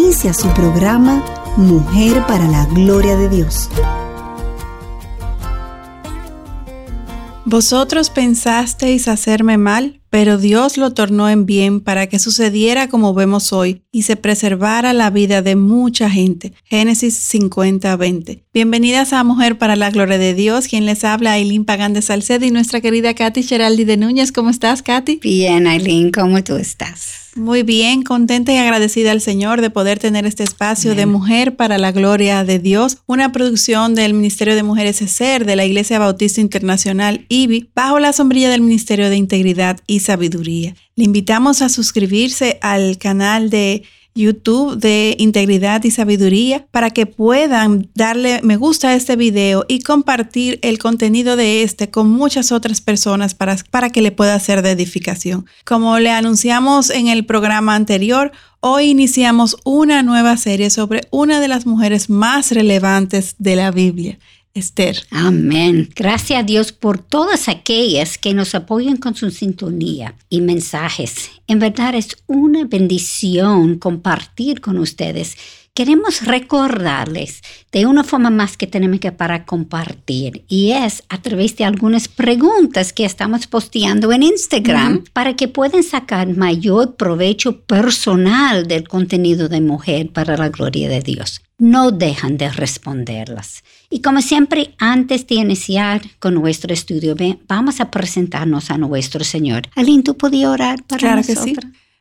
Inicia su programa Mujer para la Gloria de Dios. Vosotros pensasteis hacerme mal, pero Dios lo tornó en bien para que sucediera como vemos hoy y se preservara la vida de mucha gente. Génesis 50-20. Bienvenidas a Mujer para la Gloria de Dios, quien les habla Aileen Pagán de Salcedo y nuestra querida Katy Geraldi de Núñez. ¿Cómo estás, Katy? Bien, Aileen, ¿cómo tú estás? Muy bien, contenta y agradecida al Señor de poder tener este espacio de Mujer para la Gloria de Dios, una producción del Ministerio de Mujeres SER de la Iglesia Bautista Internacional IBI, bajo la sombrilla del Ministerio de Integridad y Sabiduría. Le invitamos a suscribirse al canal de YouTube de Integridad y Sabiduría para que puedan darle me gusta a este video y compartir el contenido de este con muchas otras personas para, para que le pueda ser de edificación. Como le anunciamos en el programa anterior, hoy iniciamos una nueva serie sobre una de las mujeres más relevantes de la Biblia. Esther. Amén. Gracias a Dios por todas aquellas que nos apoyan con su sintonía y mensajes. En verdad es una bendición compartir con ustedes. Queremos recordarles de una forma más que tenemos que para compartir y es a través de algunas preguntas que estamos posteando en Instagram para que puedan sacar mayor provecho personal del contenido de mujer para la gloria de Dios no dejan de responderlas. Y como siempre, antes de iniciar con nuestro estudio, vamos a presentarnos a nuestro Señor. Aline, ¿tú podías orar para claro Que sí.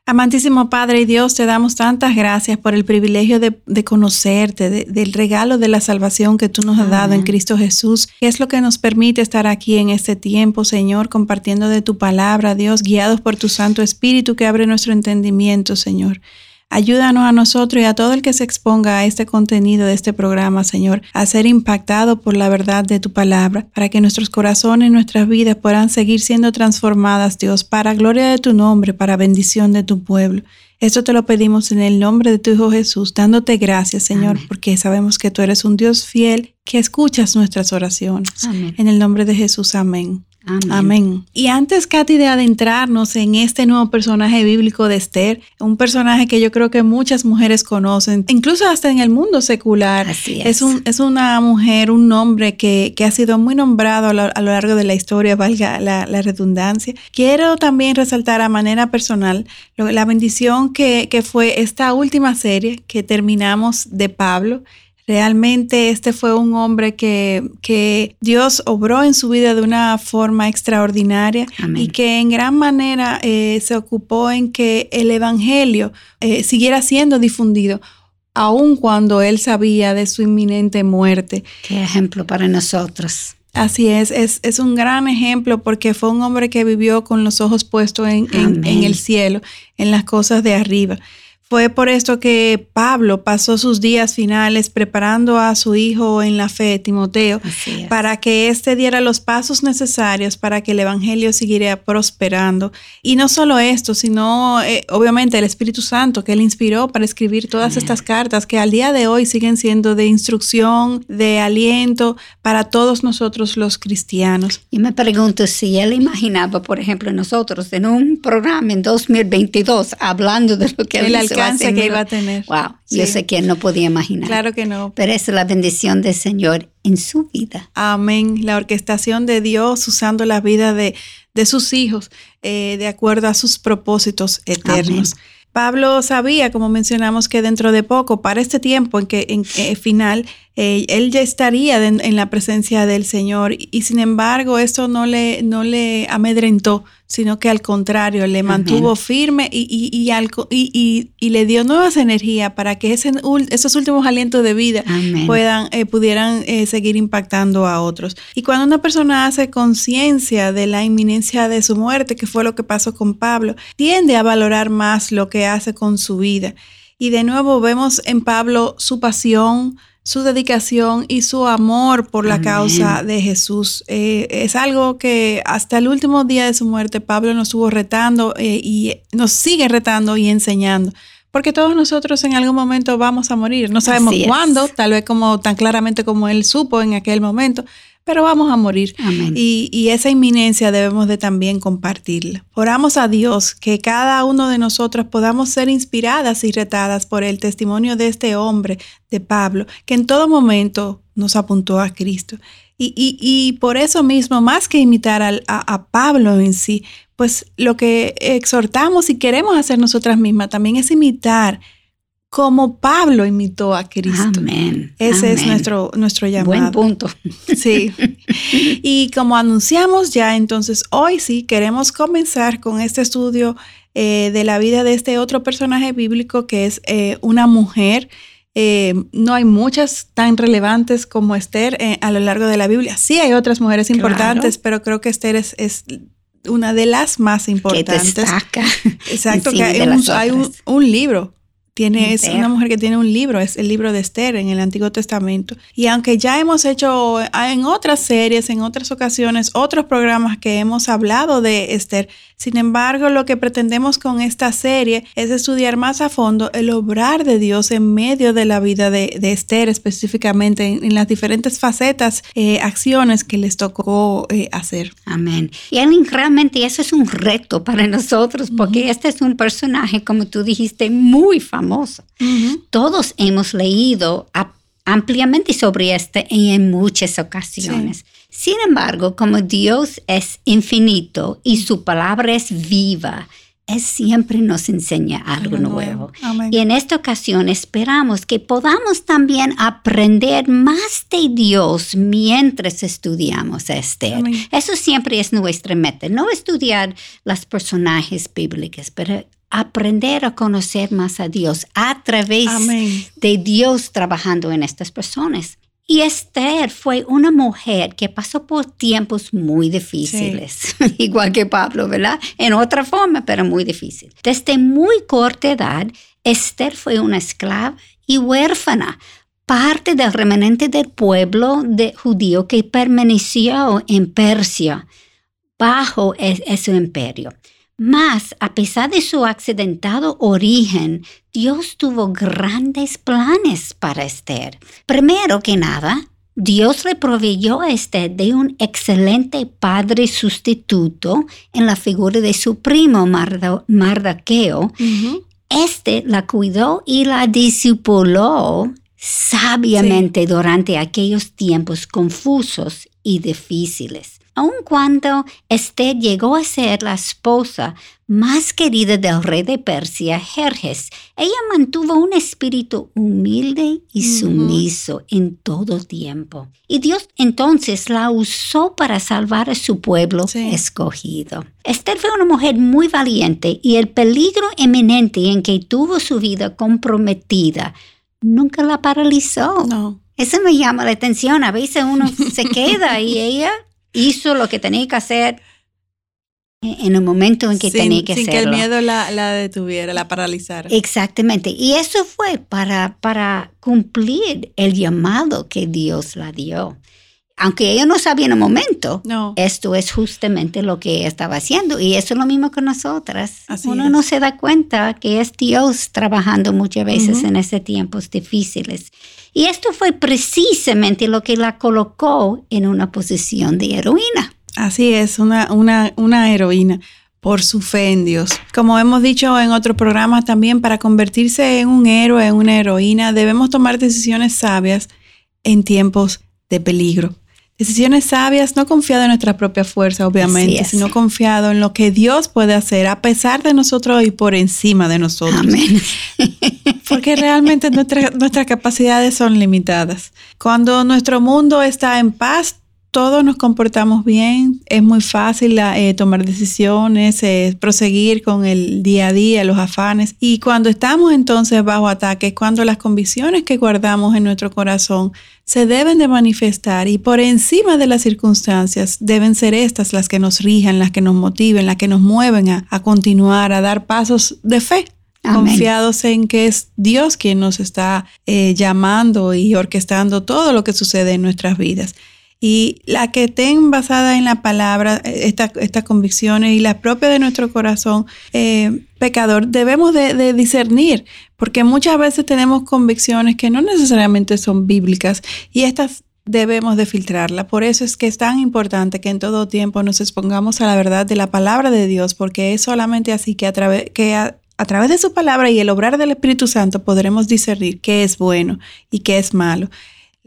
Amantísimo Padre y Dios, te damos tantas gracias por el privilegio de, conocerte, del regalo de la salvación que tú nos has dado en Cristo Jesús, que es lo que nos permite estar aquí en este tiempo, Señor, compartiendo de tu palabra, Dios, guiados por tu Santo Espíritu que abre nuestro entendimiento, Señor. Ayúdanos a nosotros y a todo el que se exponga a este contenido de este programa, Señor, a ser impactado por la verdad de tu palabra, para que nuestros corazones y nuestras vidas puedan seguir siendo transformadas, Dios, para gloria de tu nombre, para bendición de tu pueblo. Esto te lo pedimos en el nombre de tu Hijo Jesús, dándote gracias, Señor, porque sabemos que tú eres un Dios fiel que escuchas nuestras oraciones. En el nombre de Jesús, amén. Amén. Y antes, Katy, de adentrarnos en este nuevo personaje bíblico de Esther, un personaje que yo creo que muchas mujeres conocen, incluso hasta en el mundo secular. Así es. Es, una mujer, un nombre que, ha sido muy nombrado a lo, largo de la historia, valga la, redundancia. Quiero también resaltar a manera personal la bendición que, que fue esta última serie que terminamos de Pablo Realmente este fue un hombre que, que, Dios obró en su vida de una forma extraordinaria y que en gran manera eh, se ocupó en que el Evangelio eh, siguiera siendo difundido aun cuando él sabía de su inminente muerte. Qué ejemplo para nosotros. Así es, es, es, un gran ejemplo porque fue un hombre que vivió con los ojos puestos en, en el cielo, en las cosas de arriba. Fue por esto que Pablo pasó sus días finales preparando a su hijo en la fe, Timoteo, para que éste diera los pasos necesarios para que el Evangelio siguiera prosperando. Y no solo esto, sino eh, obviamente el Espíritu Santo que él inspiró para escribir todas estas cartas que al día de hoy siguen siendo de instrucción, de aliento para todos nosotros los cristianos. Y me pregunto si él imaginaba, por ejemplo, nosotros en un programa en 2022 hablando de lo que él hizo que iba a tener. Wow, yo sé que no podía imaginar. Claro que no. Pero es la bendición del Señor en su vida. Amén. La orquestación de Dios usando la vida de, de sus hijos eh, de acuerdo a sus propósitos eternos. Pablo sabía, como mencionamos, que dentro de poco, para este tiempo en que en, final, eh, él ya estaría en la presencia del Señor y sin embargo esto no le, no le amedrentó, sino que al contrario, le mantuvo firme y, y, y, y, le dio nuevas energías para que ese, esos últimos alientos de vida puedan, eh, pudieran eh, seguir impactando a otros. Y cuando una persona hace conciencia de la inminencia de su muerte, que fue lo que pasó con Pablo, tiende a valorar más lo que hace con su vida. Y de nuevo vemos en Pablo su pasión, su dedicación y su amor por la causa de Jesús. Eh, es algo que hasta el último día de su muerte Pablo nos estuvo retando eh, y nos sigue retando y enseñando. Porque todos nosotros en algún momento vamos a morir. No sabemos cuándo, tal vez como tan claramente como él supo en aquel momento, pero vamos a morir. Y, esa inminencia debemos de también compartirla. Oramos a Dios que cada uno de nosotros podamos ser inspiradas y retadas por el testimonio de este hombre, de Pablo, que en todo momento nos apuntó a Cristo. Y, por eso mismo, más que imitar a, a Pablo en sí, pues lo que exhortamos y queremos hacer nosotras mismas también es imitar como Pablo imitó a Cristo. Amén. Ese es nuestro, nuestro llamado. Buen punto. Sí. Y como anunciamos ya, entonces hoy sí queremos comenzar con este estudio eh, de la vida de este otro personaje bíblico que es eh, una mujer. Eh, no hay muchas tan relevantes como Esther a lo largo de la Biblia. Sí hay otras mujeres importantes, pero creo que Esther es, es una de las más importantes. Que destaca. Exacto, que hay, un, hay un, libro tiene, es una mujer que tiene un libro, es el libro de Esther en el Antiguo Testamento. Y aunque ya hemos hecho en otras series, en otras ocasiones, otros programas que hemos hablado de Esther, sin embargo, lo que pretendemos con esta serie es estudiar más a fondo el obrar de Dios en medio de la vida de, Esther, específicamente en, las diferentes facetas, eh, acciones que les tocó eh, hacer. Amén. Y realmente eso es un reto para nosotros, porque este es un personaje, como tú dijiste, muy famoso. Todos hemos leído ampliamente sobre este en muchas ocasiones. Sin embargo, como Dios es infinito y su palabra es viva, Él siempre nos enseña algo nuevo. Y en esta ocasión esperamos que podamos también aprender más de Dios mientras estudiamos a Esther. Eso siempre es nuestra meta, no estudiar los personajes bíblicos, pero aprender a conocer más a Dios a través de Dios trabajando en estas personas. Y Esther fue una mujer que pasó por tiempos muy difíciles, igual que Pablo, ¿verdad? En otra forma, pero muy difícil. Desde muy corta edad, Esther fue una esclava y huérfana, parte del remanente del pueblo de judío que permaneció en Persia bajo ese imperio. Mas, a pesar de su accidentado origen, Dios tuvo grandes planes para Esther. Primero que nada, Dios le proveyó a Esther de un excelente padre sustituto en la figura de su primo Mardaqueo. Este la cuidó y la discipuló sabiamente durante aquellos tiempos confusos y difíciles aun cuando Esther llegó a ser la esposa más querida del rey de Persia, Jerjes, ella mantuvo un espíritu humilde y sumiso en todo tiempo. Y Dios entonces la usó para salvar a su pueblo escogido. Esther fue una mujer muy valiente y el peligro eminente en que tuvo su vida comprometida nunca la paralizó. No. Eso me llama la atención. A veces uno se queda y ella hizo lo que tenía que hacer en el momento en que tenía que hacerlo. Sin que el miedo la, detuviera, la paralizara. Exactamente. Y eso fue para, para cumplir el llamado que Dios la dio. Aunque ella no sabía en el momento, no. esto es justamente lo que ella estaba haciendo. Y eso es lo mismo con nosotras. Uno no se da cuenta que es Dios trabajando muchas veces en esos tiempos difíciles. Y esto fue precisamente lo que la colocó en una posición de heroína. Así es, una, una, una heroína por su fe en Dios. Como hemos dicho en otro programa también, para convertirse en un héroe, en una heroína, debemos tomar decisiones sabias en tiempos de peligro. Decisiones sabias, no confiado en nuestra propia fuerza, obviamente, sino confiado en lo que Dios puede hacer a pesar de nosotros y por encima de nosotros. Amén. Porque realmente nuestras capacidades son limitadas. Cuando nuestro mundo está en paz, todos nos comportamos bien, es muy fácil eh, tomar decisiones, eh, proseguir con el día a día, los afanes. Y cuando estamos entonces bajo ataque, cuando las convicciones que guardamos en nuestro corazón se deben de manifestar y por encima de las circunstancias deben ser estas las que nos rijan, las que nos motiven, las que nos mueven a continuar, a dar pasos de fe confiados en que es Dios quien nos está eh, llamando y orquestando todo lo que sucede en nuestras vidas. Y la que estén basada en la palabra, estas convicciones y la propia de nuestro corazón eh, pecador, debemos de, discernir, porque muchas veces tenemos convicciones que no necesariamente son bíblicas y estas debemos de filtrarlas. Por eso es que es tan importante que en todo tiempo nos expongamos a la verdad de la palabra de Dios, porque es solamente así que a través que a través de su palabra y el obrar del Espíritu Santo podremos discernir qué es bueno y qué es malo.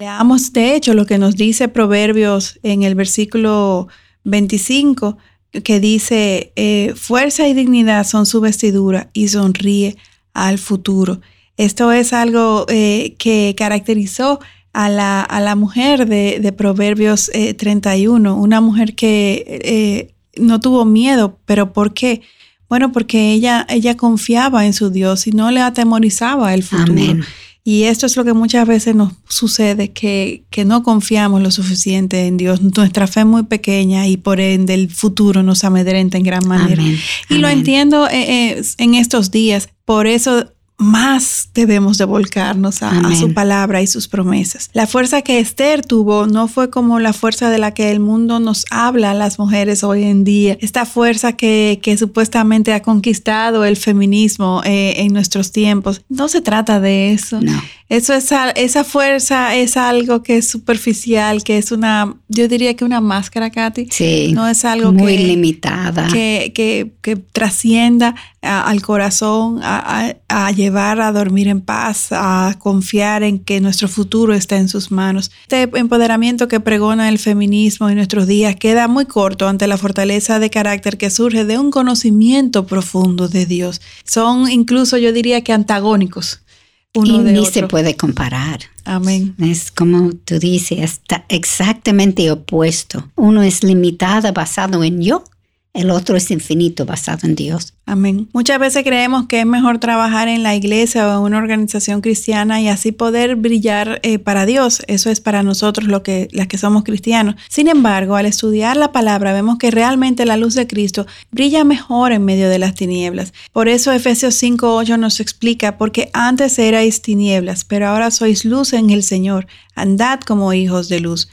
Leamos de hecho lo que nos dice Proverbios en el versículo 25, que dice, eh, fuerza y dignidad son su vestidura y sonríe al futuro. Esto es algo eh, que caracterizó a la, a la mujer de, Proverbios 31, eh, una mujer que no tuvo miedo, pero ¿por qué? Bueno, porque ella, ella confiaba en su Dios y no le atemorizaba el futuro. Amén. Y esto es lo que muchas veces nos sucede, que, que, no confiamos lo suficiente en Dios. Nuestra fe es muy pequeña y por ende el futuro nos amedrenta en gran manera. Y lo entiendo eh, eh, en estos días. Por eso más debemos de volcarnos a, su palabra y sus promesas. La fuerza que Esther tuvo no fue como la fuerza de la que el mundo nos habla a las mujeres hoy en día. Esta fuerza que, supuestamente ha conquistado el feminismo eh, en nuestros tiempos. No se trata de eso. No. Eso es, esa fuerza es algo que es superficial, que es una, yo diría que una máscara, Katy. Sí. No es algo muy limitada. Que, que, que trascienda al corazón, a, a, llevar a dormir en paz, a confiar en que nuestro futuro está en sus manos. Este empoderamiento que pregona el feminismo en nuestros días queda muy corto ante la fortaleza de carácter que surge de un conocimiento profundo de Dios. Son incluso, yo diría que antagónicos. Uno y ni se puede comparar. Amén. Es como tú dices, está exactamente opuesto. Uno es limitado basado en yo el otro es infinito basado en Dios. Amén. Muchas veces creemos que es mejor trabajar en la iglesia o en una organización cristiana y así poder brillar eh, para Dios. Eso es para nosotros lo que, las que somos cristianos. Sin embargo, al estudiar la palabra vemos que realmente la luz de Cristo brilla mejor en medio de las tinieblas. Por eso Efesios 5.8 nos explica, porque antes erais tinieblas, pero ahora sois luz en el Señor. Andad como hijos de luz.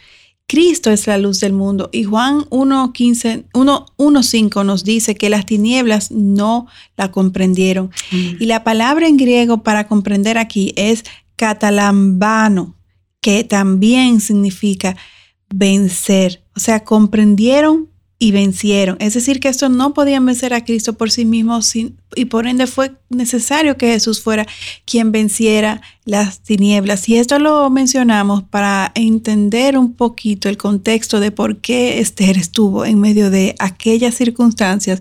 Cristo es la luz del mundo. Y Juan 1.5 nos dice que las tinieblas no la comprendieron. Mm. Y la palabra en griego para comprender aquí es catalambano, que también significa vencer. O sea, comprendieron y vencieron. Es decir, que estos no podían vencer a Cristo por sí mismos y por ende fue necesario que Jesús fuera quien venciera las tinieblas. Y esto lo mencionamos para entender un poquito el contexto de por qué Esther estuvo en medio de aquellas circunstancias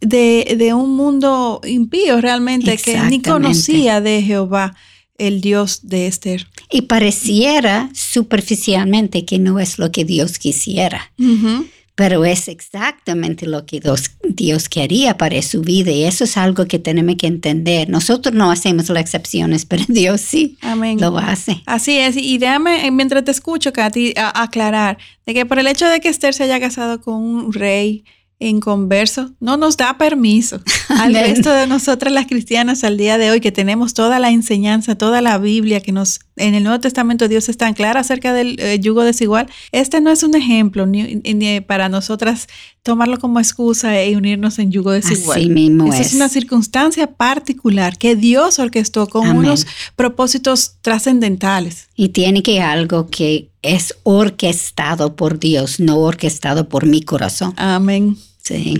de, de un mundo impío realmente que ni conocía de Jehová el Dios de Esther. Y pareciera superficialmente que no es lo que Dios quisiera pero es exactamente lo que Dios, quería para su vida y eso es algo que tenemos que entender. Nosotros no hacemos las excepciones, pero Dios sí lo hace. Así es, y déjame, eh, mientras te escucho, Katy, aclarar de que por el hecho de que Esther se haya casado con un rey, en converso no nos da permiso al resto de nosotras las cristianas al día de hoy que tenemos toda la enseñanza, toda la Biblia que nos en el Nuevo Testamento Dios es tan clara acerca del eh, yugo desigual. Este no es un ejemplo ni, para nosotras tomarlo como excusa y unirnos en yugo desigual. Así mismo es. es una circunstancia particular que Dios orquestó con unos propósitos trascendentales. Y tiene que algo que es orquestado por Dios, no orquestado por mi corazón. Amén.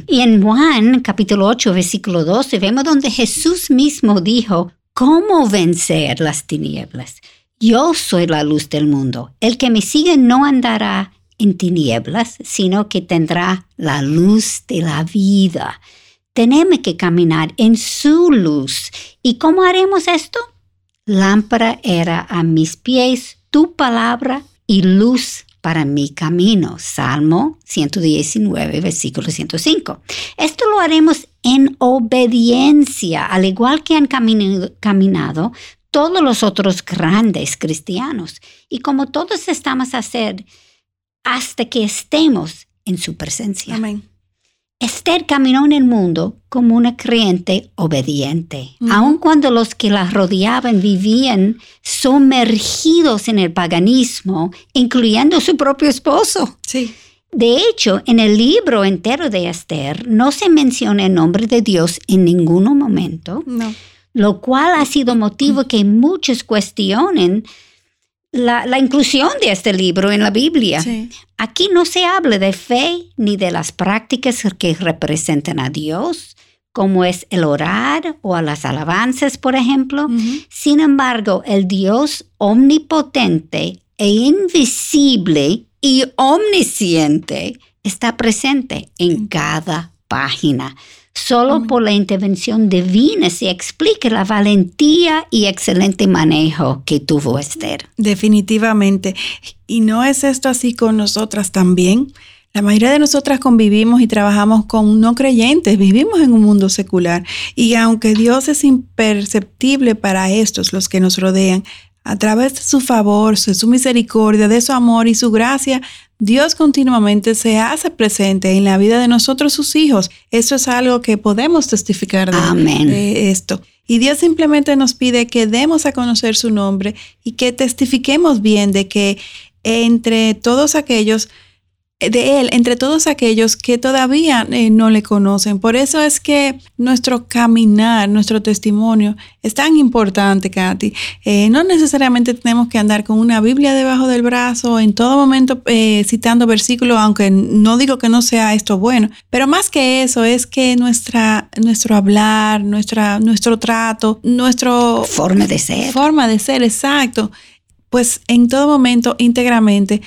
Y en Juan capítulo 8, versículo 12, vemos donde Jesús mismo dijo, ¿cómo vencer las tinieblas? Yo soy la luz del mundo. El que me sigue no andará en tinieblas, sino que tendrá la luz de la vida. Tenemos que caminar en su luz. ¿Y cómo haremos esto? Lámpara era a mis pies tu palabra y luz para mi camino. Salmo 119, versículo 105. Esto lo haremos en obediencia, al igual que han caminado, todos los otros grandes cristianos. Y como todos estamos a hacer hasta que estemos en su presencia. Amén. Esther caminó en el mundo como una creyente obediente, aun cuando los que la rodeaban vivían sumergidos en el paganismo, incluyendo su propio esposo. Sí. De hecho, en el libro entero de Esther no se menciona el nombre de Dios en ningún momento, No. lo cual ha sido motivo que muchos cuestionen la, la inclusión de este libro en la Biblia. Sí. Aquí no se habla de fe ni de las prácticas que representan a Dios, como es el orar o a las alabanzas, por ejemplo. Sin embargo, el Dios omnipotente e invisible y omnisciente está presente en cada página. Solo por la intervención divina se explica la valentía y excelente manejo que tuvo Esther. Definitivamente. Y no es esto así con nosotras también. La mayoría de nosotras convivimos y trabajamos con no creyentes, vivimos en un mundo secular y aunque Dios es imperceptible para estos, los que nos rodean, a través de su favor, de su misericordia, de su amor y su gracia, Dios continuamente se hace presente en la vida de nosotros, sus hijos. Eso es algo que podemos testificar de, Amén. de esto. Y Dios simplemente nos pide que demos a conocer su nombre y que testifiquemos bien de que entre todos aquellos, de Él, entre todos aquellos que todavía eh, no le conocen. Por eso es que nuestro caminar, nuestro testimonio es tan importante, Katy. Eh, no necesariamente tenemos que andar con una Biblia debajo del brazo, en todo momento eh, citando versículos, aunque no digo que no sea esto bueno, pero más que eso es que nuestra, nuestro hablar, nuestra, nuestro trato, nuestro Forma de ser. forma de ser, exacto, pues en todo momento íntegramente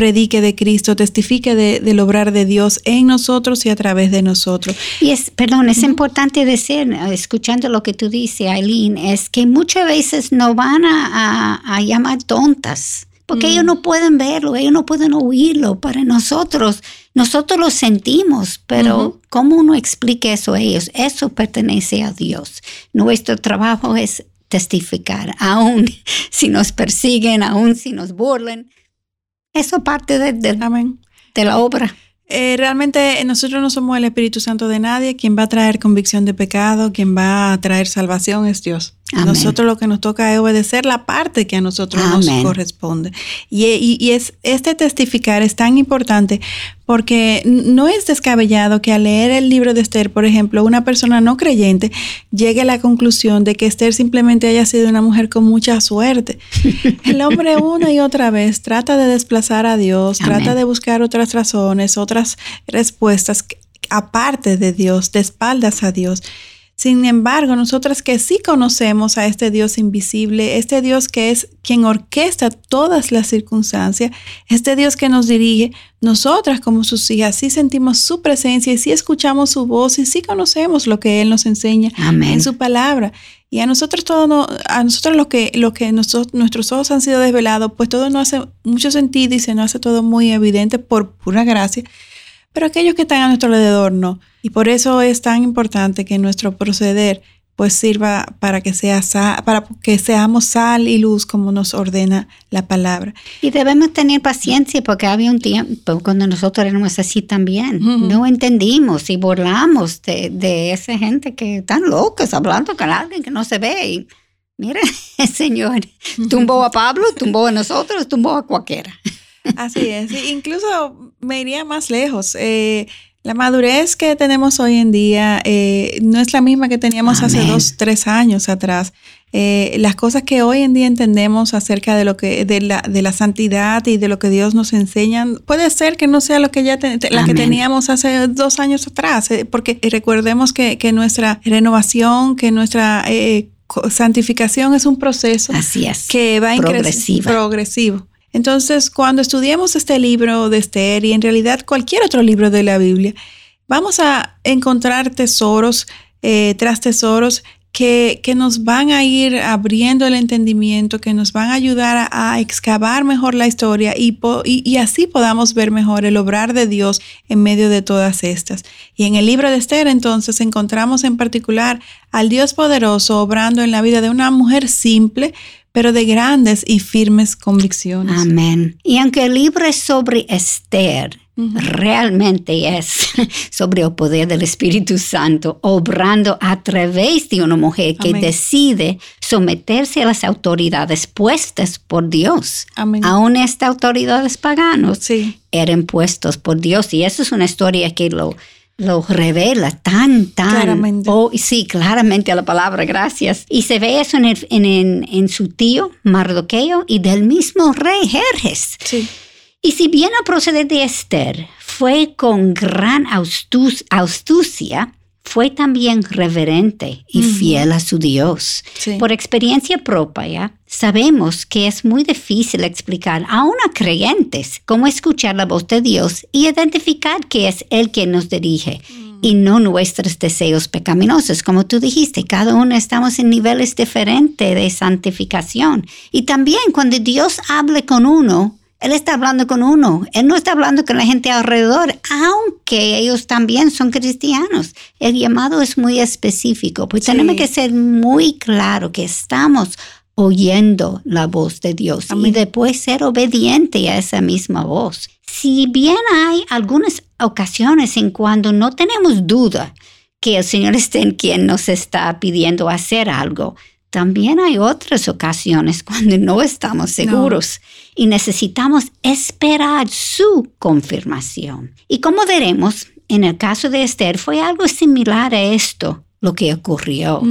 predique de Cristo, testifique de- del obrar de Dios en nosotros y a través de nosotros. Y es, perdón, es importante decir, escuchando lo que tú dices, Aileen, es que muchas veces nos van a, a- a llamar tontas, porque ellos no pueden verlo, ellos no pueden oírlo. Para nosotros, nosotros lo sentimos, pero Ujú. ¿cómo uno explica eso a ellos? Eso pertenece a Dios. Nuestro trabajo es testificar, aún si nos persiguen, aún si nos burlen. Eso parte de, de- la obra. Eh, realmente nosotros no somos el Espíritu Santo de nadie. Quien va a traer convicción de pecado, quien va a traer salvación es Dios. Amén. Nosotros lo que nos toca es obedecer la parte que a nosotros Amén. nos corresponde. Y, y- y es, este testificar es tan importante porque no es descabellado que al leer el libro de Esther, por ejemplo, una persona no creyente llegue a la conclusión de que Esther simplemente haya sido una mujer con mucha suerte. El hombre una y otra vez trata de desplazar a Dios, Amén. trata de buscar otras razones, otras respuestas aparte de Dios, de espaldas a Dios. Sin embargo, nosotras que sí conocemos a este Dios invisible, este Dios que es quien orquesta todas las circunstancias, este Dios que nos dirige, nosotras como sus hijas sí sentimos su presencia y sí escuchamos su voz y sí conocemos lo que Él nos enseña Amén. en su palabra. Y a nosotros todo no- a nosotros lo que, lo que noso- nuestros ojos han sido desvelados, pues todo no hace mucho sentido y se nos hace todo muy evidente por pura gracia. Pero aquellos que están a nuestro alrededor no. Y por eso es tan importante que nuestro proceder pues sirva para que sea sa- para que seamos sal y luz como nos ordena la palabra. Y debemos tener paciencia porque había un tiempo cuando nosotros éramos así también. No entendimos y burlamos de, de esa gente que están locos hablando con alguien que no se ve. Y mira, el Señor tumbó a Pablo, tumbó a nosotros, tumbó a cualquiera. Así es. Incluso me iría más lejos. Eh, la madurez que tenemos hoy en día eh, no es la misma que teníamos hace dos, tres años atrás. Eh, las cosas que hoy en día entendemos acerca de lo que de la, de la santidad y de lo que Dios nos enseña puede ser que no sea lo que ya te- la que teníamos hace dos años atrás eh, porque recordemos que, que nuestra renovación que nuestra eh, santificación es un proceso Así es. que va Progresiva. progresivo. Entonces, cuando estudiemos este libro de Esther y en realidad cualquier otro libro de la Biblia, vamos a encontrar tesoros eh, tras tesoros que, que nos van a ir abriendo el entendimiento, que nos van a ayudar a, excavar mejor la historia y, y así podamos ver mejor el obrar de Dios en medio de todas estas. Y en el libro de Esther entonces encontramos en particular al Dios poderoso obrando en la vida de una mujer simple, pero de grandes y firmes convicciones. Amén. Y aunque el libro es sobre Esther, realmente es sobre el poder del Espíritu Santo, obrando a través de una mujer que decide someterse a las autoridades puestas por Dios. Amén. Aún estas autoridades paganos sí. eran puestos por Dios. Y eso es una historia que lo, lo revela tan, tan. Claramente. Oh, sí, claramente a la palabra, gracias. Y se ve eso en, en, en, su tío Mardoqueo y del mismo rey Jerjes. Sí. Y si bien el proceder de Esther fue con gran astucia, fue también reverente y fiel a su Dios. Por experiencia propia, sabemos que es muy difícil explicar aún a creyentes cómo escuchar la voz de Dios y identificar que es Él quien nos dirige mm. y no nuestros deseos pecaminosos. Como tú dijiste, cada uno estamos en niveles diferentes de santificación. Y también cuando Dios hable con uno, él está hablando con uno, Él no está hablando con la gente alrededor, aunque ellos también son cristianos. El llamado es muy específico, pues tenemos que ser muy claro que estamos oyendo la voz de Dios y después ser obediente a esa misma voz. Si bien hay algunas ocasiones en cuando no tenemos duda que el Señor esté en quien nos está pidiendo hacer algo, también hay otras ocasiones cuando no estamos seguros y necesitamos esperar su confirmación. Y como veremos, en el caso de Esther fue algo similar a esto lo que ocurrió.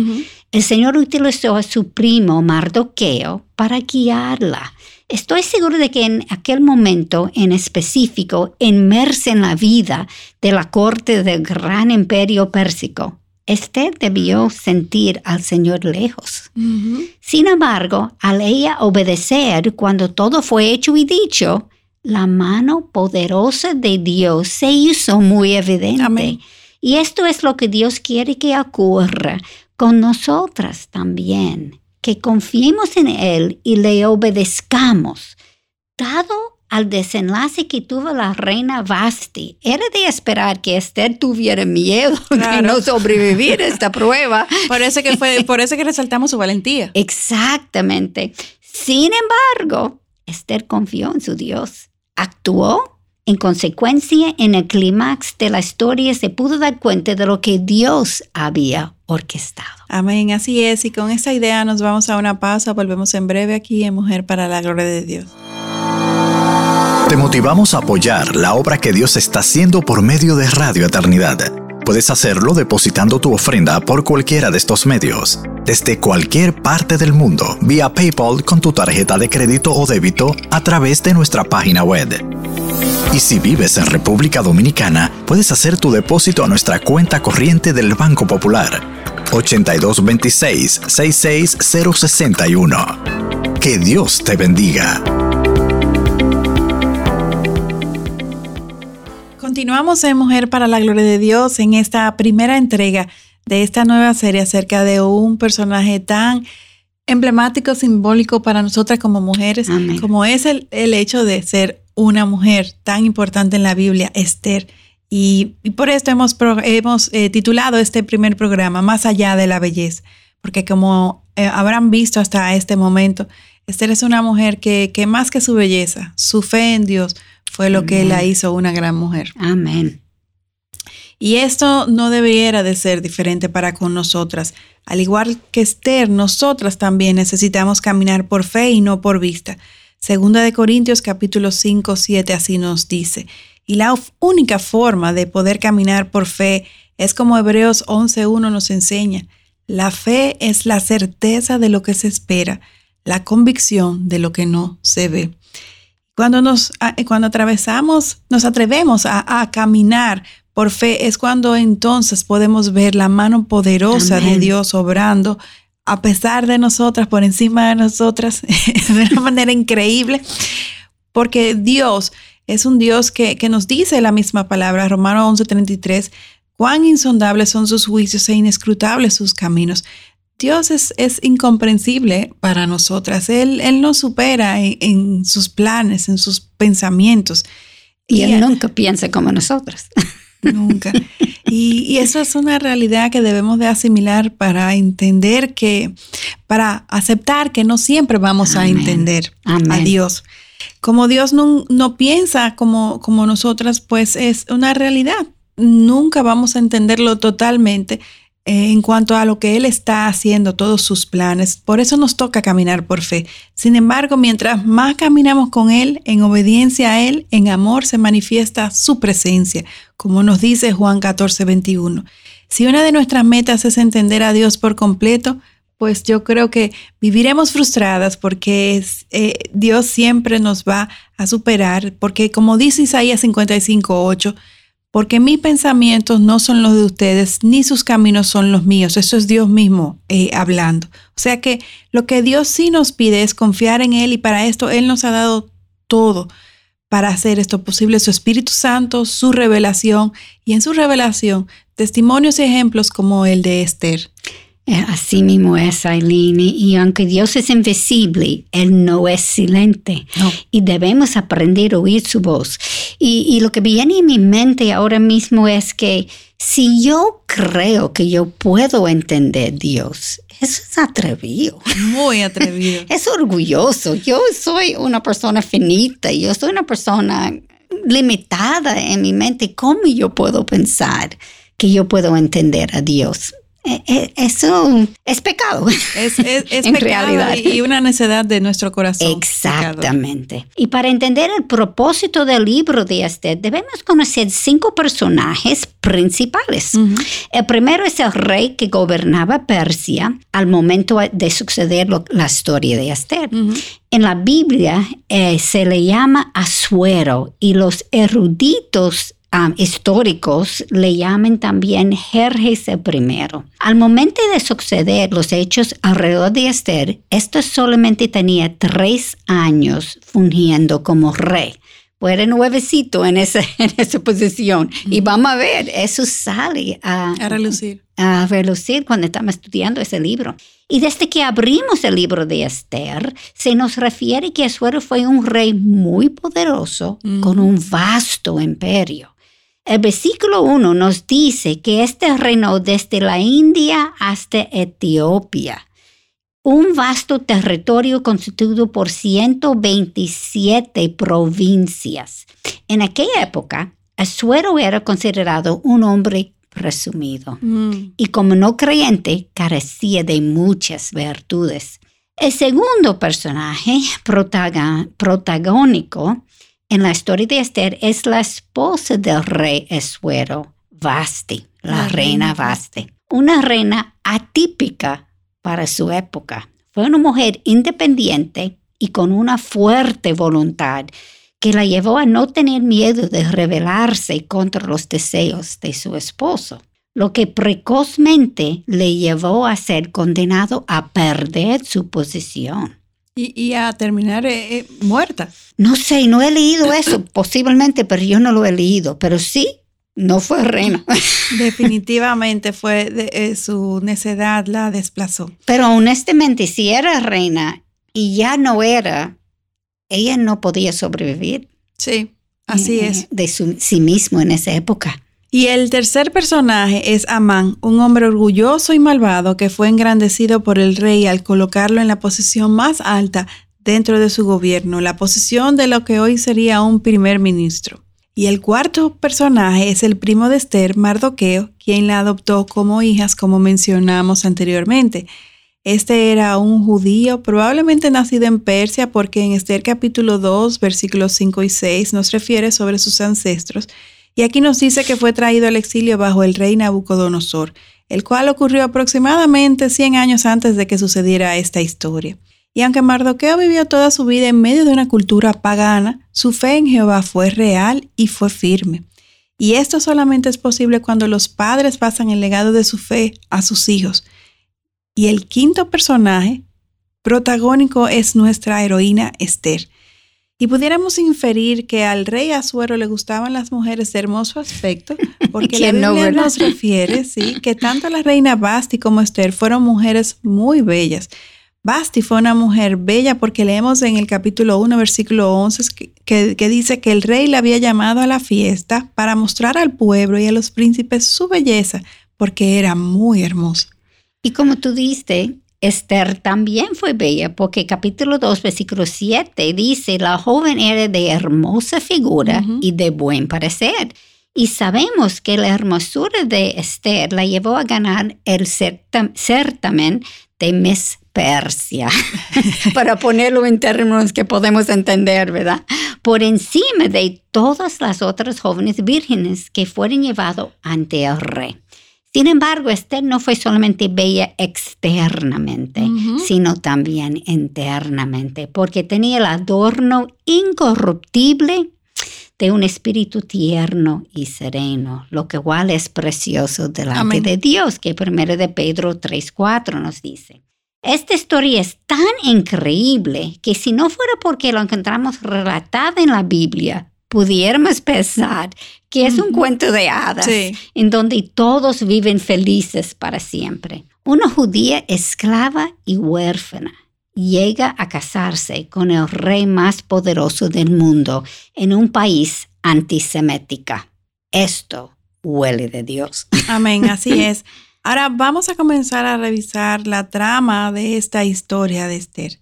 El Señor utilizó a su primo Mardoqueo para guiarla. Estoy seguro de que en aquel momento en específico, inmersa en la vida de la corte del gran imperio pérsico, Esther debió sentir al Señor lejos. Sin embargo, al ella obedecer cuando todo fue hecho y dicho, la mano poderosa de Dios se hizo muy evidente. Y esto es lo que Dios quiere que ocurra con nosotras también, que confiemos en Él y le obedezcamos, dado al desenlace que tuvo la reina Vasti. Era de esperar que Esther tuviera miedo de no sobrevivir a esta prueba. por eso que fue, por eso que resaltamos su valentía. Exactamente. Sin embargo, Esther confió en su Dios. Actuó. En consecuencia, en el clímax de la historia se pudo dar cuenta de lo que Dios había orquestado. Amén, así es. Y con esta idea nos vamos a una pausa. Volvemos en breve aquí en Mujer para la Gloria de Dios. Te motivamos a apoyar la obra que Dios está haciendo por medio de Radio Eternidad. Puedes hacerlo depositando tu ofrenda por cualquiera de estos medios, desde cualquier parte del mundo, vía PayPal con tu tarjeta de crédito o débito a través de nuestra página web. Y si vives en República Dominicana, puedes hacer tu depósito a nuestra cuenta corriente del Banco Popular 8226 66061. Que Dios te bendiga. Continuamos en Mujer para la Gloria de Dios en esta primera entrega de esta nueva serie acerca de un personaje tan emblemático, simbólico para nosotras como mujeres, como es el, hecho de ser una mujer tan importante en la Biblia, Esther. Y, por esto hemos, hemos eh, titulado este primer programa Más allá de la belleza, porque como eh, habrán visto hasta este momento, Esther es una mujer que, que más que su belleza, su fe en Dios, fue lo que la hizo una gran mujer. Amén. Y esto no debiera de ser diferente para con nosotras. Al igual que Esther, nosotras también necesitamos caminar por fe y no por vista. Segunda de Corintios capítulo 5, 7 así nos dice. Y la única forma de poder caminar por fe es como Hebreos 11.1 nos enseña. La fe es la certeza de lo que se espera, la convicción de lo que no se ve. Cuando nos, cuando atravesamos, nos atrevemos a, caminar por fe, es cuando entonces podemos ver la mano poderosa de Dios obrando a pesar de nosotras, por encima de nosotras, de una manera increíble, porque Dios es un Dios que, que nos dice la misma palabra, Romano 11:33, cuán insondables son sus juicios e inescrutables sus caminos. Dios es, incomprensible para nosotras. Él, él nos supera en, sus planes, en sus pensamientos. Y, Él nunca piensa como nosotras. Nunca. Y, eso es una realidad que debemos de asimilar para entender que, para aceptar que no siempre vamos a entender a Dios. Como Dios no, no piensa como, como nosotras, pues es una realidad. Nunca vamos a entenderlo totalmente, en cuanto a lo que Él está haciendo, todos sus planes. Por eso nos toca caminar por fe. Sin embargo, mientras más caminamos con Él, en obediencia a Él, en amor, se manifiesta su presencia, como nos dice Juan 14, 21. Si una de nuestras metas es entender a Dios por completo, pues yo creo que viviremos frustradas porque eh, Dios siempre nos va a superar, porque como dice Isaías 55, 8, porque mis pensamientos no son los de ustedes, ni sus caminos son los míos. Eso es Dios mismo eh, hablando. O sea que lo que Dios sí nos pide es confiar en Él y para esto Él nos ha dado todo para hacer esto posible, su Espíritu Santo, su revelación y en su revelación testimonios y ejemplos como el de Esther. Eh, así mismo es, Aileen. Y aunque Dios es invisible, Él no es silente. Y debemos aprender a oír su voz. Y, lo que viene en mi mente ahora mismo es que si yo creo que yo puedo entender Dios, eso es atrevido. Muy atrevido. es orgulloso. Yo soy una persona finita, yo soy una persona limitada en mi mente. ¿Cómo yo puedo pensar que yo puedo entender a Dios? Eh, eh, eso es pecado. Es, en realidad. y una necedad de nuestro corazón. Exactamente. Y para entender el propósito del libro de Esther, debemos conocer cinco personajes principales. El primero es el rey que gobernaba Persia al momento de suceder la historia de Esther. En la Biblia eh, se le llama Asuero y los eruditos históricos le llaman también Jerjes I. Al momento de suceder los hechos alrededor de Esther, esto solamente tenía tres años fungiendo como rey. Pues era nuevecito en esa, en esa posición. Y vamos a ver, eso sale a, a relucir. A relucir cuando estamos estudiando ese libro. Y desde que abrimos el libro de Esther, se nos refiere que Asuero fue un rey muy poderoso con un vasto imperio. El versículo 1 nos dice que este reinó desde la India hasta Etiopía, un vasto territorio constituido por 127 provincias. En aquella época, Asuero era considerado un hombre presumido mm. y como no creyente carecía de muchas virtudes. El segundo personaje protagónico en la historia de Esther es la esposa del rey Esuero, Vasti, la, reina Vasti. Una reina atípica para su época. Fue una mujer independiente y con una fuerte voluntad que la llevó a no tener miedo de rebelarse contra los deseos de su esposo, lo que precozmente le llevó a ser condenado a perder su posición. Y, a terminar eh, eh, muerta. No sé, no he leído eso, posiblemente, pero yo no lo he leído. Pero sí, no fue reina. Definitivamente fue de, eh, su necedad la desplazó. Pero honestamente, si era reina y ya no era, ella no podía sobrevivir. Sí, así es. De sí mismo en esa época. Y el tercer personaje es Amán, un hombre orgulloso y malvado que fue engrandecido por el rey al colocarlo en la posición más alta dentro de su gobierno, la posición de lo que hoy sería un primer ministro. Y el cuarto personaje es el primo de Esther, Mardoqueo, quien la adoptó como hijas, como mencionamos anteriormente. Este era un judío, probablemente nacido en Persia, porque en Esther capítulo 2, versículos 5 y 6 nos refiere sobre sus ancestros y aquí nos dice que fue traído al exilio bajo el rey Nabucodonosor, el cual ocurrió aproximadamente 100 años antes de que sucediera esta historia. Y aunque Mardoqueo vivió toda su vida en medio de una cultura pagana, su fe en Jehová fue real y fue firme. Y esto solamente es posible cuando los padres pasan el legado de su fe a sus hijos. Y el quinto personaje protagónico es nuestra heroína Esther. Y pudiéramos inferir que al rey Azuero le gustaban las mujeres de hermoso aspecto, porque la Biblia nos refiere, sí, que tanto la reina Basti como Esther fueron mujeres muy bellas. Basti fue una mujer bella porque leemos en el capítulo 1, versículo 11, que, que, dice que el rey la había llamado a la fiesta para mostrar al pueblo y a los príncipes su belleza, porque era muy hermosa. Y como tú diste, Esther también fue bella porque capítulo 2, versículo 7 dice, la joven era de hermosa figura y de buen parecer. Y sabemos que la hermosura de Esther la llevó a ganar el certamen de Miss Persia, para ponerlo en términos que podemos entender, ¿verdad? Por encima de todas las otras jóvenes vírgenes que fueron llevadas ante el rey. Sin embargo, Esther no fue solamente bella externamente, sino también internamente, porque tenía el adorno incorruptible de un espíritu tierno y sereno, lo que igual es precioso delante de Dios, que primero de Pedro 3.4 nos dice. Esta historia es tan increíble que si no fuera porque lo encontramos relatado en la Biblia, pudiéramos pensar que es un cuento de hadas en donde todos viven felices para siempre. Una judía esclava y huérfana llega a casarse con el rey más poderoso del mundo en un país antisemética. Esto huele de Dios. Amén, así es. Ahora vamos a comenzar a revisar la trama de esta historia de Esther.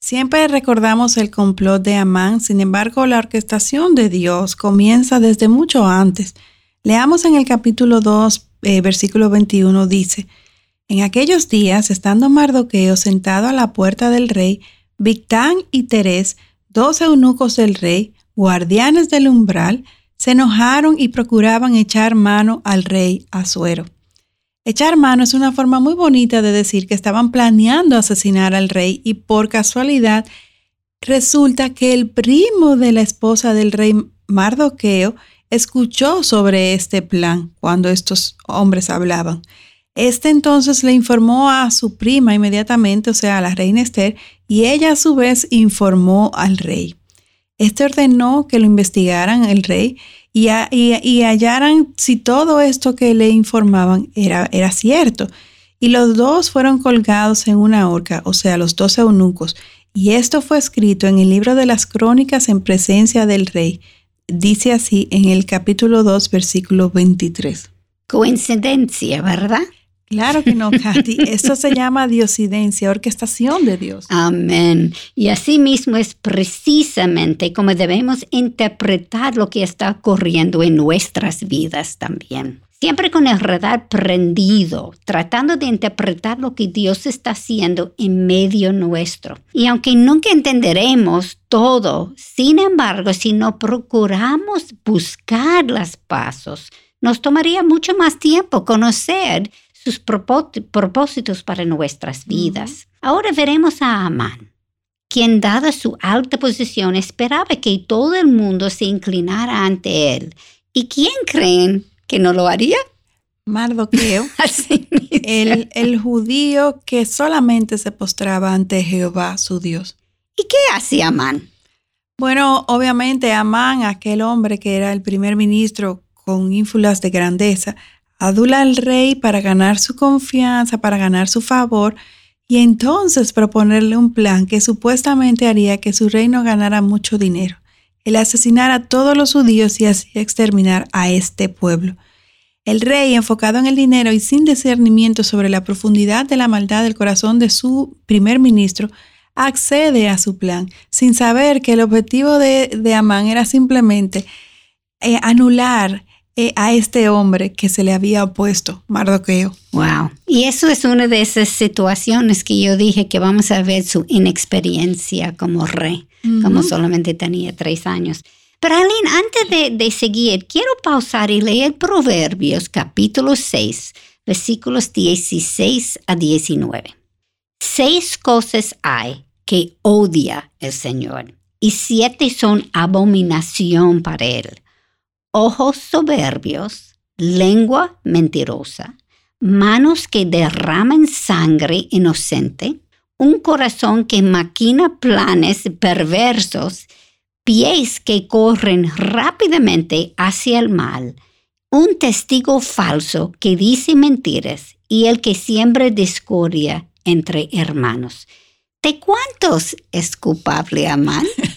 Siempre recordamos el complot de Amán, sin embargo la orquestación de Dios comienza desde mucho antes. Leamos en el capítulo 2, eh, versículo 21, dice, En aquellos días, estando Mardoqueo sentado a la puerta del rey, Victán y Terés, dos eunucos del rey, guardianes del umbral, se enojaron y procuraban echar mano al rey Asuero. Echar mano es una forma muy bonita de decir que estaban planeando asesinar al rey y por casualidad resulta que el primo de la esposa del rey Mardoqueo escuchó sobre este plan cuando estos hombres hablaban. Este entonces le informó a su prima inmediatamente, o sea, a la reina Esther, y ella a su vez informó al rey. Este ordenó que lo investigaran el rey y, hallaran si todo esto que le informaban era, era cierto. Y los dos fueron colgados en una horca, o sea, los dos eunucos. Y esto fue escrito en el libro de las crónicas en presencia del rey. Dice así en el capítulo 2, versículo 23. Coincidencia, ¿verdad? Claro que no, Katy. Eso se llama diosidencia, orquestación de Dios. Amén. Y así mismo es precisamente como debemos interpretar lo que está ocurriendo en nuestras vidas también. Siempre con el radar prendido, tratando de interpretar lo que Dios está haciendo en medio nuestro. Y aunque nunca entenderemos todo, sin embargo, si no procuramos buscar los pasos, nos tomaría mucho más tiempo conocer sus propósitos para nuestras vidas. Ahora veremos a Amán, quien dada su alta posición esperaba que todo el mundo se inclinara ante él. ¿Y quién creen que no lo haría? Mardoqueo, el, el judío que solamente se postraba ante Jehová, su Dios. ¿Y qué hacía Amán? Bueno, obviamente Amán, aquel hombre que era el primer ministro con ínfulas de grandeza, adula al rey para ganar su confianza, para ganar su favor, y entonces proponerle un plan que supuestamente haría que su reino ganara mucho dinero, el asesinar a todos los judíos y así exterminar a este pueblo. El rey, enfocado en el dinero y sin discernimiento sobre la profundidad de la maldad del corazón de su primer ministro, accede a su plan, sin saber que el objetivo de, Amán era simplemente eh, anular a este hombre que se le había opuesto, Mardoqueo. Wow. Y eso es una de esas situaciones que yo dije que vamos a ver su inexperiencia como rey, como solamente tenía tres años. Pero Aline, antes de, de, seguir, quiero pausar y leer Proverbios capítulo 6, versículos 16 a 19. Seis cosas hay que odia el Señor y siete son abominación para él ojos soberbios, lengua mentirosa, manos que derraman sangre inocente, un corazón que maquina planes perversos, pies que corren rápidamente hacia el mal, un testigo falso que dice mentiras y el que siembra discordia entre hermanos. ¿De cuántos es culpable Amán?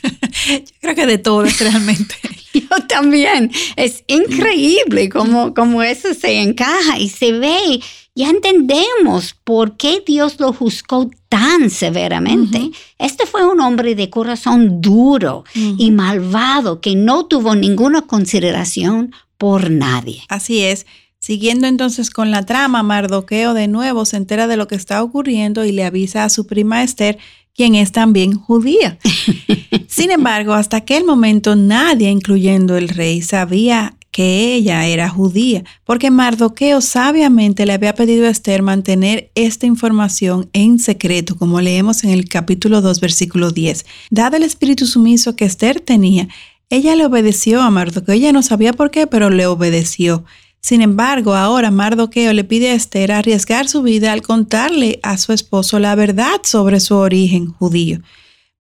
Yo creo que de todos realmente. Yo también. Es increíble cómo, cómo eso se encaja y se ve ya entendemos por qué Dios lo juzgó tan severamente. Este fue un hombre de corazón duro y malvado que no tuvo ninguna consideración por nadie. Así es. Siguiendo entonces con la trama, Mardoqueo de nuevo se entera de lo que está ocurriendo y le avisa a su prima Esther, quien es también judía. Sin embargo, hasta aquel momento nadie, incluyendo el rey, sabía que ella era judía, porque Mardoqueo sabiamente le había pedido a Esther mantener esta información en secreto, como leemos en el capítulo 2, versículo 10. Dado el espíritu sumiso que Esther tenía, ella le obedeció a Mardoqueo. Ella no sabía por qué, pero le obedeció. Sin embargo, ahora Mardoqueo le pide a Esther arriesgar su vida al contarle a su esposo la verdad sobre su origen judío.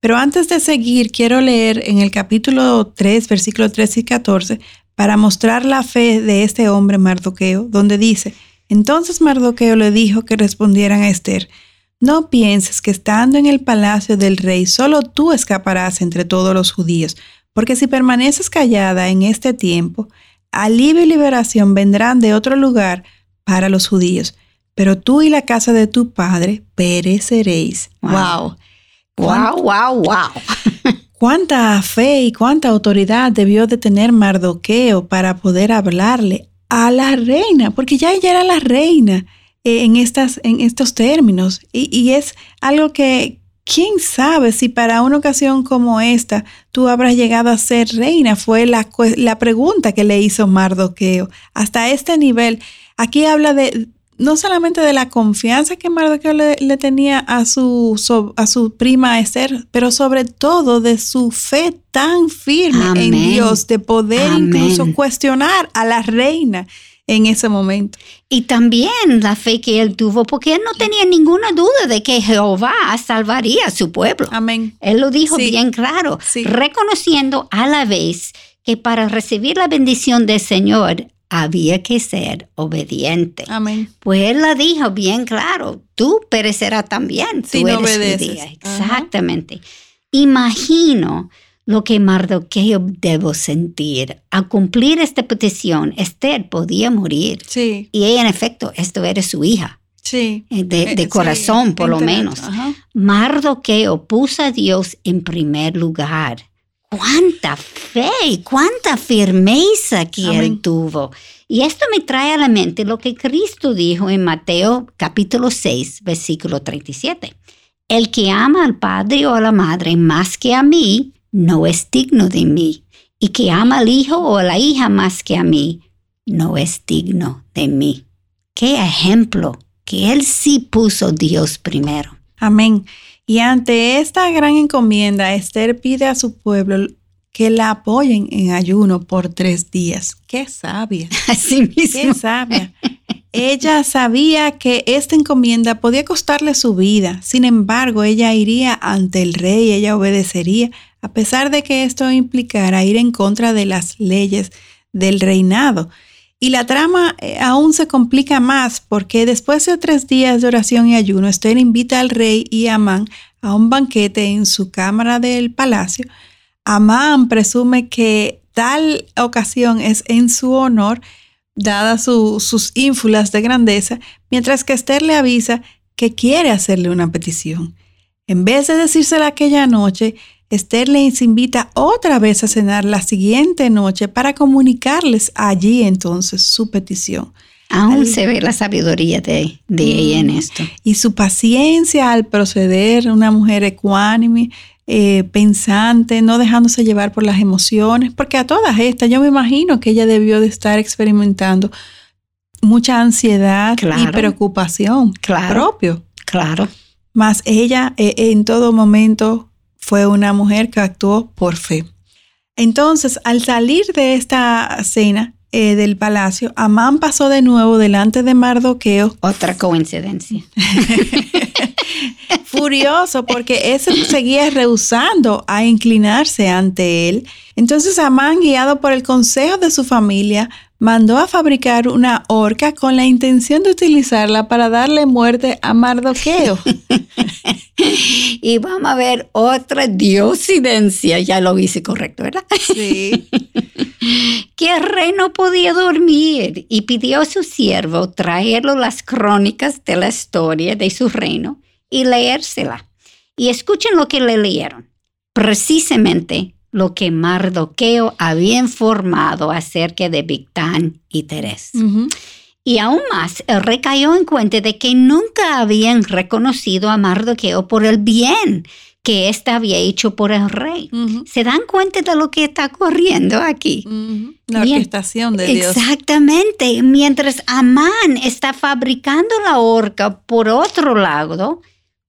Pero antes de seguir, quiero leer en el capítulo 3, versículos 13 y 14, para mostrar la fe de este hombre Mardoqueo, donde dice, entonces Mardoqueo le dijo que respondieran a Esther, no pienses que estando en el palacio del rey solo tú escaparás entre todos los judíos, porque si permaneces callada en este tiempo, alivio y liberación vendrán de otro lugar para los judíos, pero tú y la casa de tu padre pereceréis. Wow. Wow, wow, wow. cuánta fe y cuánta autoridad debió de tener Mardoqueo para poder hablarle a la reina, porque ya ella era la reina eh, en, estas, en estos términos. Y, y es algo que, ¿Quién sabe si para una ocasión como esta tú habrás llegado a ser reina? Fue la, la pregunta que le hizo Mardoqueo. Hasta este nivel, aquí habla de no solamente de la confianza que Mardoqueo le, tenía a su, a su prima Esther, pero sobre todo de su fe tan firme en Dios, de poder incluso cuestionar a la reina en ese momento. Y también la fe que él tuvo, porque él no tenía ninguna duda de que Jehová salvaría a su pueblo. Amén. Él lo dijo bien claro, reconociendo a la vez que para recibir la bendición del Señor había que ser obediente. Amén. Pues él la dijo bien claro, tú perecerás también. Si no obedeces. Exactamente. Imagino lo que Mardoqueo debo sentir. Al cumplir esta petición, Esther podía morir. Sí. Y ella, en efecto, esto era su hija. Sí. Eh, de, eh, corazón, por lo menos. Mardoqueo puso a Dios en primer lugar. Cuánta fe, cuánta firmeza que él tuvo. Y esto me trae a la mente lo que Cristo dijo en Mateo capítulo 6, versículo 37. El que ama al padre o a la madre más que a mí, no es digno de mí, y que ama al hijo o a la hija más que a mí, no es digno de mí. Qué ejemplo que él sí puso Dios primero. Amén. Y ante esta gran encomienda, Esther pide a su pueblo que la apoyen en ayuno por tres días. Qué sabia. Así mismo. Qué sabia. Ella sabía que esta encomienda podía costarle su vida. Sin embargo, ella iría ante el rey, ella obedecería, a pesar de que esto implicara ir en contra de las leyes del reinado. Y la trama eh, aún se complica más porque después de tres días de oración y ayuno, Esther invita al rey y a Amán a un banquete en su cámara del palacio. Amán presume que tal ocasión es en su honor, dadas sus ínfulas de grandeza, mientras que Esther le avisa que quiere hacerle una petición. En vez de decírsela aquella noche, Esther les invita otra vez a cenar la siguiente noche para comunicarles allí entonces su petición. Aún se ve la sabiduría de, ella en esto. Y su paciencia al proceder, una mujer ecuánime, eh, pensante, no dejándose llevar por las emociones, porque a todas estas yo me imagino que ella debió de estar experimentando mucha ansiedad y preocupación propio. Claro. Más ella eh, en todo momento fue una mujer que actuó por fe. Entonces, al salir de esta cena eh, del palacio, Amán pasó de nuevo delante de Mardoqueo. Otra coincidencia. Furioso porque ese seguía rehusando a inclinarse ante él. Entonces Amán, guiado por el consejo de su familia, mandó a fabricar una horca con la intención de utilizarla para darle muerte a Mardoqueo. Y vamos a ver otra diosidencia. Ya lo hice correcto, ¿verdad? Sí. que el rey no podía dormir y pidió a su siervo traerlo las crónicas de la historia de su reino y leérsela. Y escuchen lo que le leyeron. Precisamente lo que Mardoqueo había informado acerca de Victán y Teres. Y aún más, el rey cayó en cuenta de que nunca habían reconocido a Mardoqueo por el bien que éste había hecho por el rey. ¿Se dan cuenta de lo que está ocurriendo aquí? La orquestación de Dios. Exactamente. Mientras Amán está fabricando la horca por otro lado,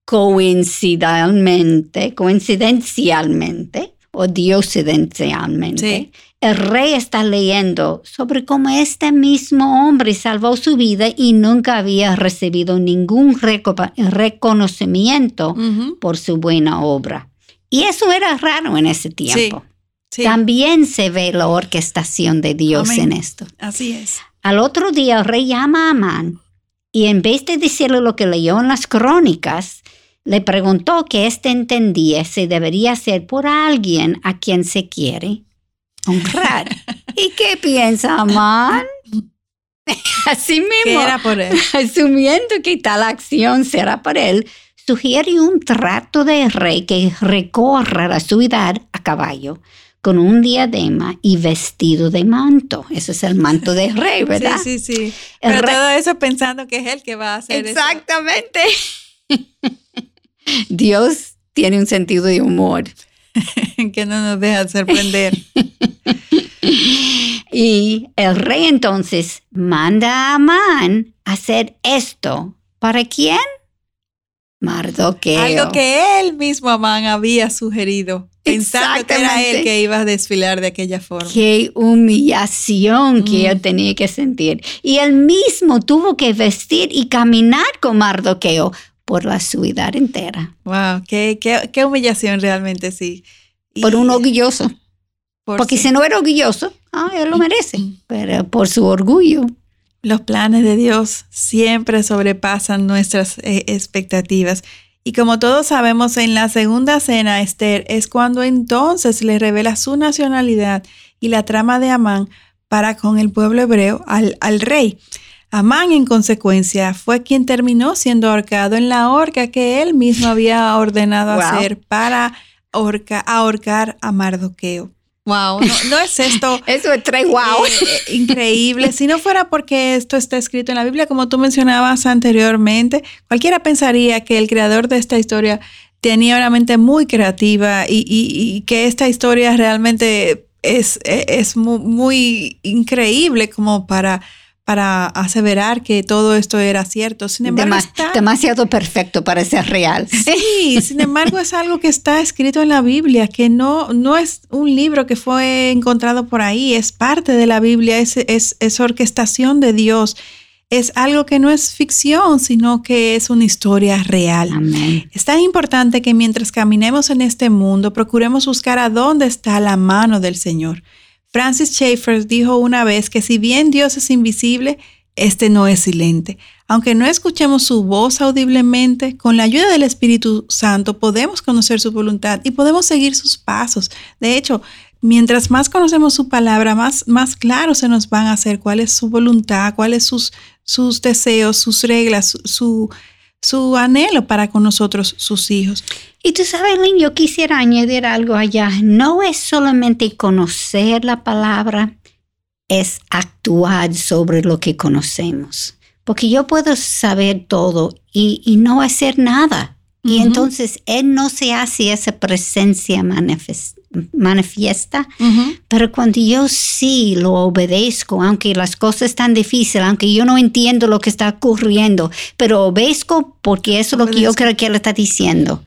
coincidencialmente, coincidencialmente, o diosidencialmente, el rey está leyendo sobre cómo este mismo hombre salvó su vida y nunca había recibido ningún reconocimiento por su buena obra. Y eso era raro en ese tiempo. También se ve la orquestación de Dios en esto. Así es. Al otro día el rey llama a Amán y en vez de decirle lo que leyó en las crónicas, le preguntó que éste entendía si debería ser por alguien a quien se quiere honrar. ¿Y qué piensa Amán? Así mismo, era por él? asumiendo que tal acción será por él, sugiere un trato de rey que recorra la ciudad a caballo con un diadema y vestido de manto. Ese es el manto de rey, ¿verdad? Sí, sí, sí. Pero todo eso pensando que es él que va a hacer Exactamente. Dios tiene un sentido de humor. que no nos deja sorprender. Y el rey entonces manda a Amán a hacer esto. ¿Para quién? Mardoqueo. Algo que él mismo, Amán, había sugerido. Pensando que era él que iba a desfilar de aquella forma. Qué humillación que él tenía que sentir. Y él mismo tuvo que vestir y caminar con Mardoqueo por la ciudad entera. Wow, qué, qué, humillación realmente, sí. por un orgulloso. Porque si no era orgulloso, ah, él lo merece, pero por su orgullo. Los planes de Dios siempre sobrepasan nuestras eh, expectativas. Y como todos sabemos, en la segunda cena, Esther es cuando entonces le revela su nacionalidad y la trama de Amán para con el pueblo hebreo al, al rey. Amán, en consecuencia, fue quien terminó siendo ahorcado en la horca que él mismo había ordenado hacer para ahorcar a Mardoqueo. Wow, no, es esto. Eso es tres wow. Eh, increíble. Si no fuera porque esto está escrito en la Biblia, como tú mencionabas anteriormente, cualquiera pensaría que el creador de esta historia tenía una mente muy creativa y, que esta historia realmente es, es muy increíble como para para aseverar que todo esto era cierto. Sin embargo, demasiado perfecto para ser real. Sí, sin embargo es algo que está escrito en la Biblia, que no, no es un libro que fue encontrado por ahí, es parte de la Biblia, es, es, es orquestación de Dios. Es algo que no es ficción, sino que es una historia real. Amén. Es tan importante que mientras caminemos en este mundo, procuremos buscar a dónde está la mano del Señor. Francis Schaeffer dijo una vez que si bien Dios es invisible, este no es silente. Aunque no escuchemos su voz audiblemente, con la ayuda del Espíritu Santo podemos conocer su voluntad y podemos seguir sus pasos. De hecho, mientras más conocemos su palabra, más, más claro se nos van a hacer cuál es su voluntad, cuáles sus, sus deseos, sus reglas, su, su anhelo para con nosotros, sus hijos. Y tú sabes, Lynn, yo quisiera añadir algo allá. No es solamente conocer la palabra, es actuar sobre lo que conocemos. Porque yo puedo saber todo y, no hacer nada. Y entonces Él no se hace esa presencia manifiesta, pero cuando yo sí lo obedezco, aunque las cosas están difíciles, aunque yo no entiendo lo que está ocurriendo, pero obedezco porque eso es lo que yo creo que Él está diciendo.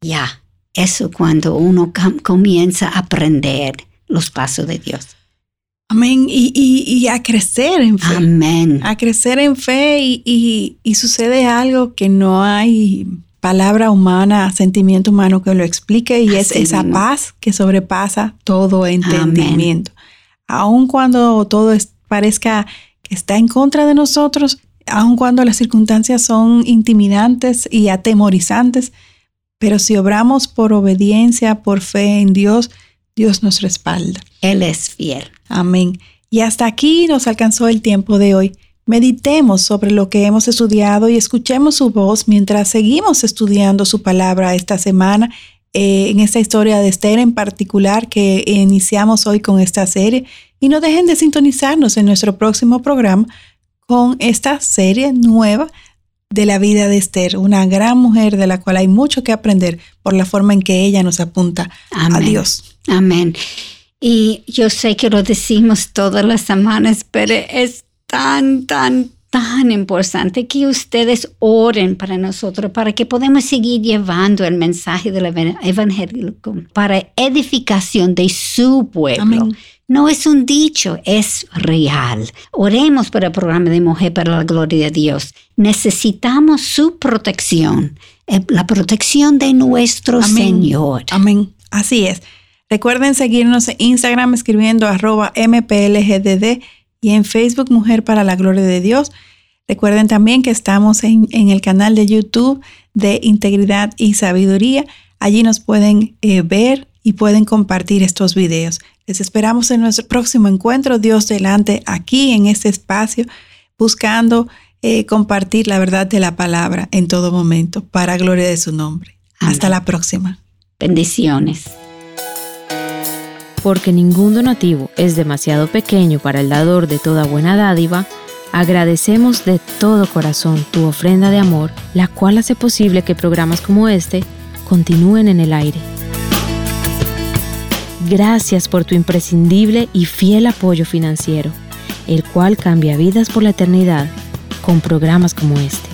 Ya, eso cuando uno comienza a aprender los pasos de Dios. Amén. Y, a crecer en fe. Amén. A crecer en fe y, y, sucede algo que no hay palabra humana, sentimiento humano que lo explique y es esa paz que sobrepasa todo entendimiento. Aun cuando todo parezca que está en contra de nosotros, aun cuando las circunstancias son intimidantes y atemorizantes, pero si obramos por obediencia, por fe en Dios, Dios nos respalda. Él es fiel. Amén. Y hasta aquí nos alcanzó el tiempo de hoy. Meditemos sobre lo que hemos estudiado y escuchemos su voz mientras seguimos estudiando su palabra esta semana eh, en esta historia de Esther en particular que iniciamos hoy con esta serie. Y no dejen de sintonizarnos en nuestro próximo programa con esta serie nueva de la vida de Esther, una gran mujer de la cual hay mucho que aprender por la forma en que ella nos apunta a Dios. Amén. Y yo sé que lo decimos todas las semanas, pero es tan, tan, tan importante que ustedes oren para nosotros, para que podamos seguir llevando el mensaje del evangelio para edificación de su pueblo. No es un dicho, es real. Oremos por el programa de Mujer para la Gloria de Dios. Necesitamos su protección, eh, la protección de nuestro Señor. Amén. Así es. Recuerden seguirnos en Instagram escribiendo arroba mplgdd y en Facebook Mujer para la Gloria de Dios. Recuerden también que estamos en, el canal de YouTube de Integridad y Sabiduría. Allí nos pueden eh, ver y pueden compartir estos videos. Les esperamos en nuestro próximo encuentro, Dios delante, aquí en este espacio, buscando eh, compartir la verdad de la palabra en todo momento, para gloria de su nombre. Hasta la próxima. Bendiciones porque ningún donativo es demasiado pequeño para el dador de toda buena dádiva, agradecemos de todo corazón tu ofrenda de amor, la cual hace posible que programas como este continúen en el aire. Gracias por tu imprescindible y fiel apoyo financiero, el cual cambia vidas por la eternidad con programas como este.